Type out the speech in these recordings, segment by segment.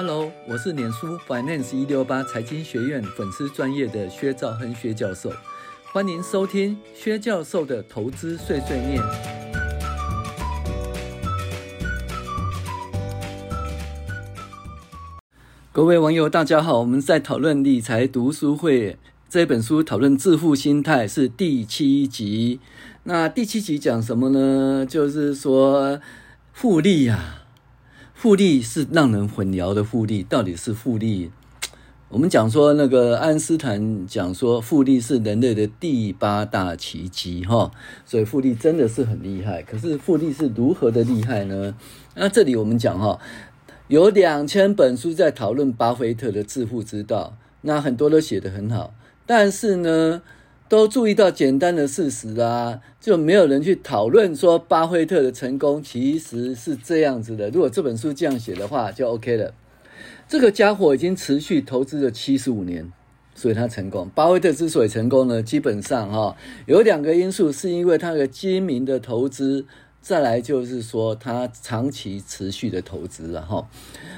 Hello，我是脸书 Finance 一六八财经学院粉丝专业的薛兆亨薛教授，欢迎收听薛教授的投资碎碎念。各位网友，大家好，我们在讨论理财读书会这本书，讨论致富心态是第七集。那第七集讲什么呢？就是说复利呀。复利是让人混淆的复利，到底是复利？我们讲说那个爱因斯坦讲说复利是人类的第八大奇迹哈，所以复利真的是很厉害。可是复利是如何的厉害呢？那这里我们讲哈，有两千本书在讨论巴菲特的致富之道，那很多都写得很好，但是呢，都注意到简单的事实啊，就没有人去讨论说巴菲特的成功其实是这样子的。如果这本书这样写的话，就 OK 了。这个家伙已经持续投资了七十五年，所以他成功。巴菲特之所以成功呢，基本上哈有两个因素，是因为他的精明的投资，再来就是说他长期持续的投资了哈。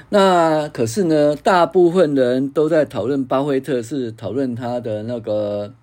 那可是呢，大部分人都在讨论巴菲特，是讨论他的那个。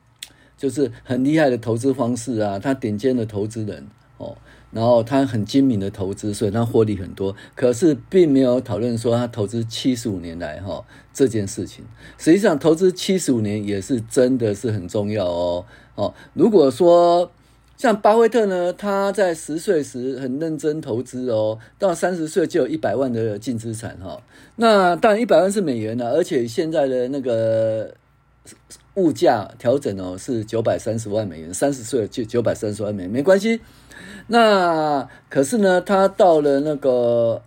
就是很厉害的投资方式啊，他顶尖的投资人哦，然后他很精明的投资，所以他获利很多。可是并没有讨论说他投资七十五年来哈这件事情。实际上，投资七十五年也是真的是很重要哦哦。如果说像巴菲特呢，他在十岁时很认真投资哦，到三十岁就有一百万的净资产哈。那当然一百万是美元啊，而且现在的那个。物价调整哦，是九百三十万美元，三十岁就九百三十万美元，没关系。那可是呢，他到了那个，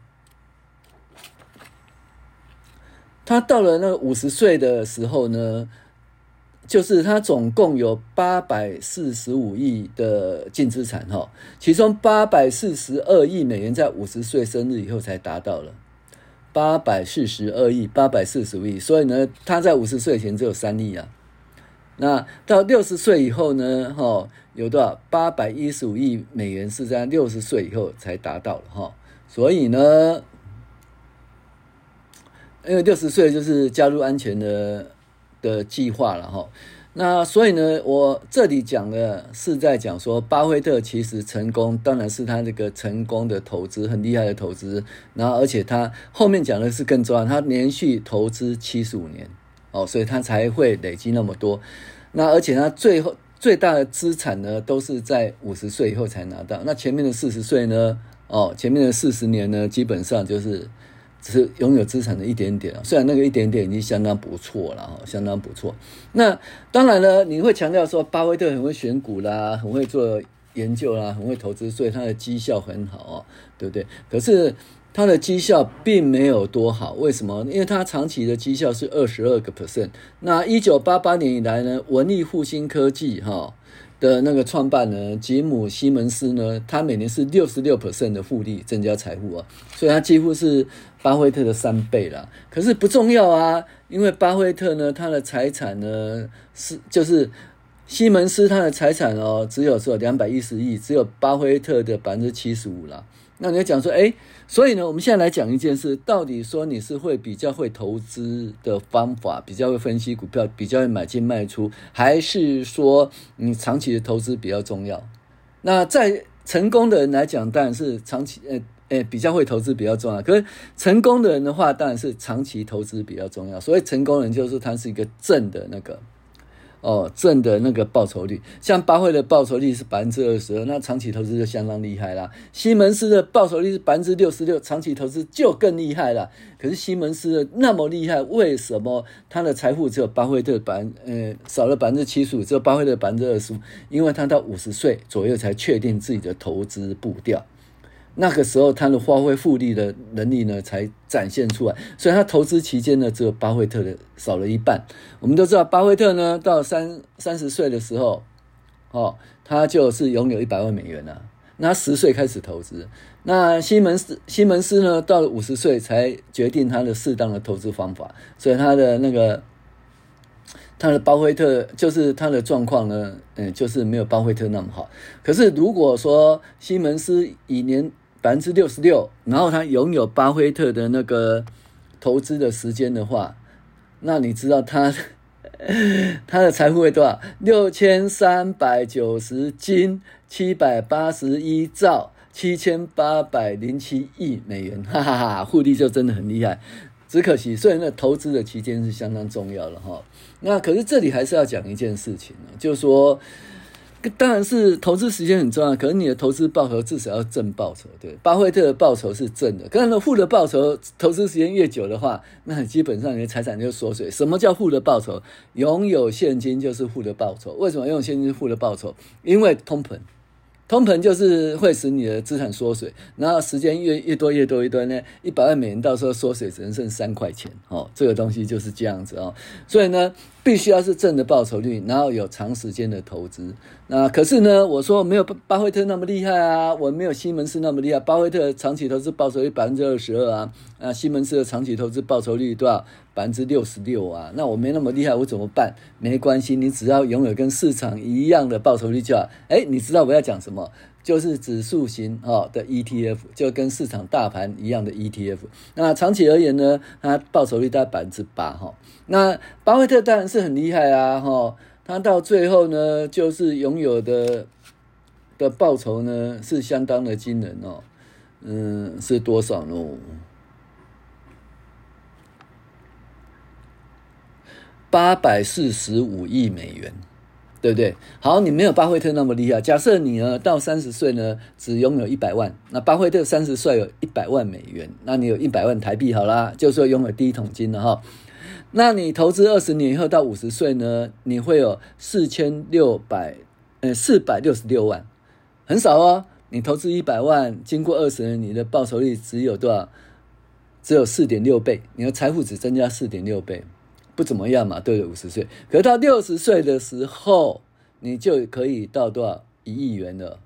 他到了那个五十岁的时候呢，就是他总共有八百四十五亿的净资产哈，其中八百四十二亿美元在五十岁生日以后才达到了。八百四十二亿，八百四十五亿，所以呢，他在五十岁前只有三亿啊。那到六十岁以后呢，哈，有多少？八百一十五亿美元是在六十岁以后才达到了哈。所以呢，因为六十岁就是加入安全的的计划了哈。那所以呢，我这里讲的是在讲说，巴菲特其实成功，当然是他这个成功的投资，很厉害的投资。然后，而且他后面讲的是更重要，他连续投资七十五年，哦，所以他才会累积那么多。那而且他最后最大的资产呢，都是在五十岁以后才拿到。那前面的四十岁呢，哦，前面的四十年呢，基本上就是。只是拥有资产的一点点啊，虽然那个一点点已经相当不错了，相当不错。那当然了，你会强调说巴菲特很会选股啦，很会做研究啦，很会投资，所以他的绩效很好哦，对不对？可是他的绩效并没有多好，为什么？因为他长期的绩效是二十二个 percent。那一九八八年以来呢，文艺复兴科技哈。的那个创办人吉姆西门斯呢，他每年是六十六 percent 的复利增加财富啊，所以他几乎是巴菲特的三倍啦。可是不重要啊，因为巴菲特呢，他的财产呢是就是西门斯他的财产哦，只有说两百一十亿，只有巴菲特的百分之七十五了。那你要讲说，哎，所以呢，我们现在来讲一件事，到底说你是会比较会投资的方法，比较会分析股票，比较会买进卖出，还是说你长期的投资比较重要？那在成功的人来讲，当然是长期，呃，呃，比较会投资比较重要。可是成功的人的话，当然是长期投资比较重要。所以成功人就是他是一个正的那个。哦，正的那个报酬率，像巴菲特的报酬率是百分之二十二，那长期投资就相当厉害啦。西门斯的报酬率是百分之六十六，长期投资就更厉害了。可是西门斯的那么厉害，为什么他的财富只有巴菲特百分呃少了百分之七十五，只有巴菲特百分之二十五？因为他到五十岁左右才确定自己的投资步调。那个时候，他的发挥复利的能力呢，才展现出来。所以，他投资期间呢，只有巴菲特的少了一半。我们都知道，巴菲特呢，到三三十岁的时候，哦，他就是拥有一百万美元了。那十岁开始投资。那西门斯西门斯呢，到了五十岁才决定他的适当的投资方法。所以，他的那个他的巴菲特就是他的状况呢，嗯，就是没有巴菲特那么好。可是，如果说西门斯以年百分之六十六，然后他拥有巴菲特的那个投资的时间的话，那你知道他 他的财富会多少？六千三百九十金，七百八十一兆，七千八百零七亿美元，哈哈哈，复利就真的很厉害。只可惜，虽然那投资的期间是相当重要的哈，那可是这里还是要讲一件事情呢，就是说。当然是投资时间很重要，可是你的投资报酬至少要正报酬，对。巴菲特的报酬是正的，可是负的报酬，投资时间越久的话，那基本上你的财产就缩水。什么叫负的报酬？拥有现金就是负的报酬。为什么拥有现金是负的报酬？因为通膨。通膨就是会使你的资产缩水，然后时间越越多越多越多呢，一百万美元到时候缩水只能剩三块钱哦，这个东西就是这样子哦，所以呢，必须要是正的报酬率，然后有长时间的投资。那可是呢，我说没有巴菲特那么厉害啊，我没有西门斯那么厉害，巴菲特长期投资报酬率百分之二十二啊，那，西门斯的长期投资报酬率多少？百分之六十六啊，那我没那么厉害，我怎么办？没关系，你只要拥有跟市场一样的报酬率就好。哎，你知道我要讲什么？就是指数型哈的 ETF，就跟市场大盘一样的 ETF。那长期而言呢，它报酬率大概百分之八哈。那巴菲特当然是很厉害啊哈，他到最后呢，就是拥有的的报酬呢是相当的惊人哦。嗯，是多少呢？八百四十五亿美元，对不对？好，你没有巴菲特那么厉害。假设你呢到三十岁呢只拥有一百万，那巴菲特三十岁有一百万美元，那你有一百万台币好啦，就是说拥有第一桶金了哈。那你投资二十年以后到五十岁呢，你会有四千六百呃四百六十六万，很少哦。你投资一百万，经过二十年，你的报酬率只有多少？只有四点六倍，你的财富只增加四点六倍。不怎么样嘛，对了，五十岁，可是到六十岁的时候，你就可以到多少一亿元了，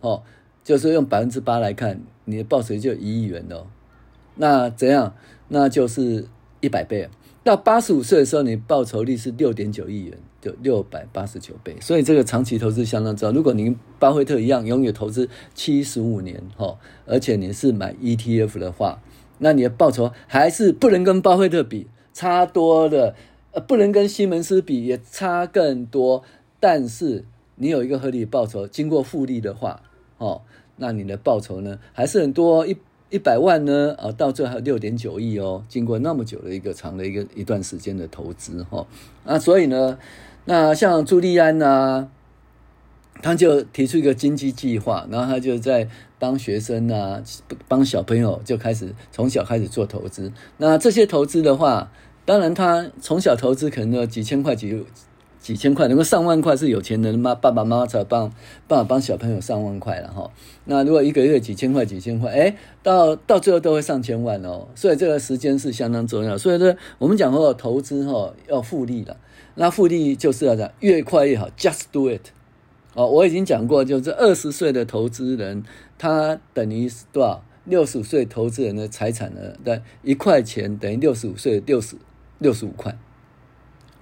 哦，就是用百分之八来看，你的报酬就一亿元了，那怎样？那就是一百倍。到八十五岁的时候，你报酬率是六点九亿元，就六百八十九倍。所以这个长期投资相当重要。如果您巴菲特一样，永远投资七十五年，哈，而且你是买 ETF 的话，那你的报酬还是不能跟巴菲特比。差多了，呃，不能跟西门斯比，也差更多。但是你有一个合理报酬，经过复利的话，哦，那你的报酬呢，还是很多，一一百万呢，啊，到最后还有六点九亿哦。经过那么久的一个长的一个一段时间的投资，哈、哦，啊，所以呢，那像朱利安啊，他就提出一个经济计划，然后他就在帮学生啊，帮小朋友就开始从小开始做投资。那这些投资的话，当然他从小投资可能有几千块、几几千块，能够上万块是有钱人妈爸爸妈妈才帮爸爸帮小朋友上万块了哈。那如果一个月几千块、几千块，哎，到到最后都会上千万哦。所以这个时间是相当重要。所以说，我们讲说投资哈要复利的，那复利就是要讲越快越好，just do it。哦，我已经讲过，就是二十岁的投资人，他等于多少？六十五岁投资人的财产呢？对，一块钱等于六十五岁六十六十五块。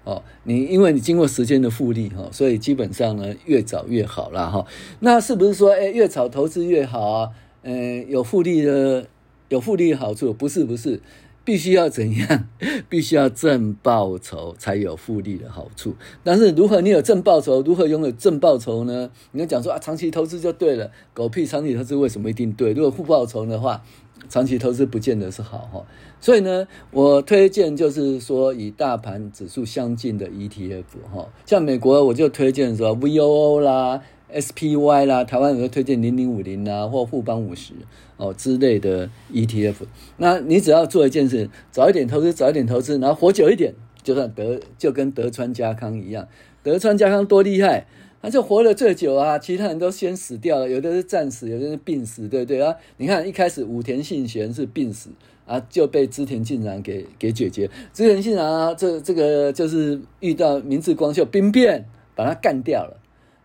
哦，你因为你经过时间的复利哈，所以基本上呢，越早越好啦哈。那是不是说，哎，越早投资越好啊？嗯，有复利的，有复利的好处？不是，不是。必须要怎样？必须要正报酬才有复利的好处。但是如何你有正报酬？如何拥有正报酬呢？你要讲说啊，长期投资就对了。狗屁，长期投资为什么一定对？如果负报酬的话，长期投资不见得是好哈。所以呢，我推荐就是说以大盘指数相近的 ETF 哈，像美国我就推荐说 VOO 啦。SPY 啦，台湾有个推荐零零五零啊，或富邦五十哦之类的 ETF。那你只要做一件事，早一点投资，早一点投资，然后活久一点，就算德就跟德川家康一样。德川家康多厉害，他就活了最久啊，其他人都先死掉了，有的是战死，有的是病死，对不对啊？你看一开始武田信玄是病死啊，就被织田信长给给解决。织田信长啊，这这个就是遇到明智光秀兵变，把他干掉了。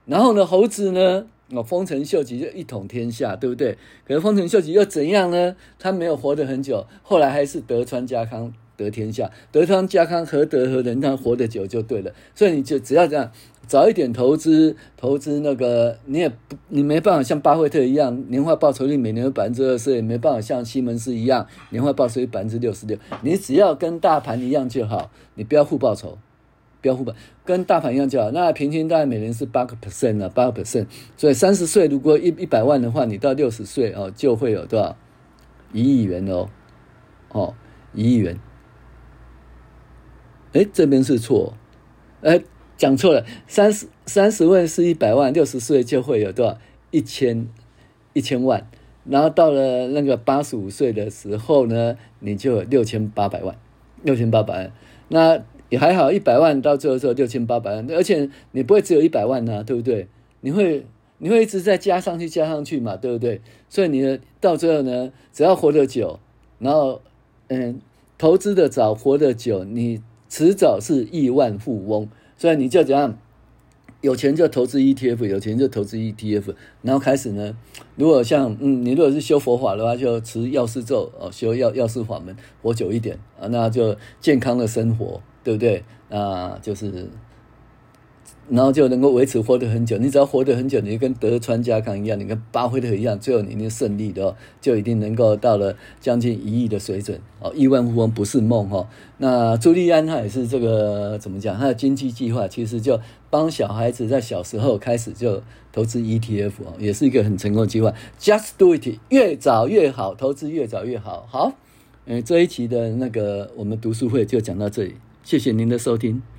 然后呢，猴子呢？哦，丰臣秀吉就一统天下，对不对？可是丰臣秀吉又怎样呢？他没有活得很久，后来还是德川家康得天下，德昌家康何德何能，他活得久就对了。所以你就只要这样，早一点投资，投资那个你也不，你没办法像巴菲特一样年化报酬率每年有百分之二十，也没办法像西门斯一样年化报酬率百分之六十六。你只要跟大盘一样就好，你不要负报酬，不要负报，跟大盘一样就好。那平均大概每年是八个 percent 啊，八个 percent。所以三十岁如果一一百万的话，你到六十岁哦就会有多少？一亿元哦，哦，一亿元。哎，这边是错，哎，讲错了，三十三十万是一百万，六十岁就会有多少？一千一千万，然后到了那个八十五岁的时候呢，你就有六千八百万，六千八百万，那也还好，一百万到最后只有六千八百万，而且你不会只有一百万呐，对不对？你会你会一直在加上去加上去嘛，对不对？所以你的到最后呢，只要活得久，然后嗯，投资的早，活得久，你。迟早是亿万富翁，所以你就怎样，有钱就投资 ETF，有钱就投资 ETF，然后开始呢，如果像嗯，你如果是修佛法的话，就持药师咒哦，修药药师法门，活久一点啊，那就健康的生活，对不对？啊，就是。然后就能够维持活得很久。你只要活得很久，你就跟德川家康一样，你跟巴菲特一样，最后你一定胜利的哦，就一定能够到了将近一亿的水准哦。亿万富翁不是梦哦。那朱利安他也是这个怎么讲？他的经济计划其实就帮小孩子在小时候开始就投资 ETF 哦，也是一个很成功的计划。Just do it，越早越好，投资越早越好。好，嗯，这一期的那个我们读书会就讲到这里，谢谢您的收听。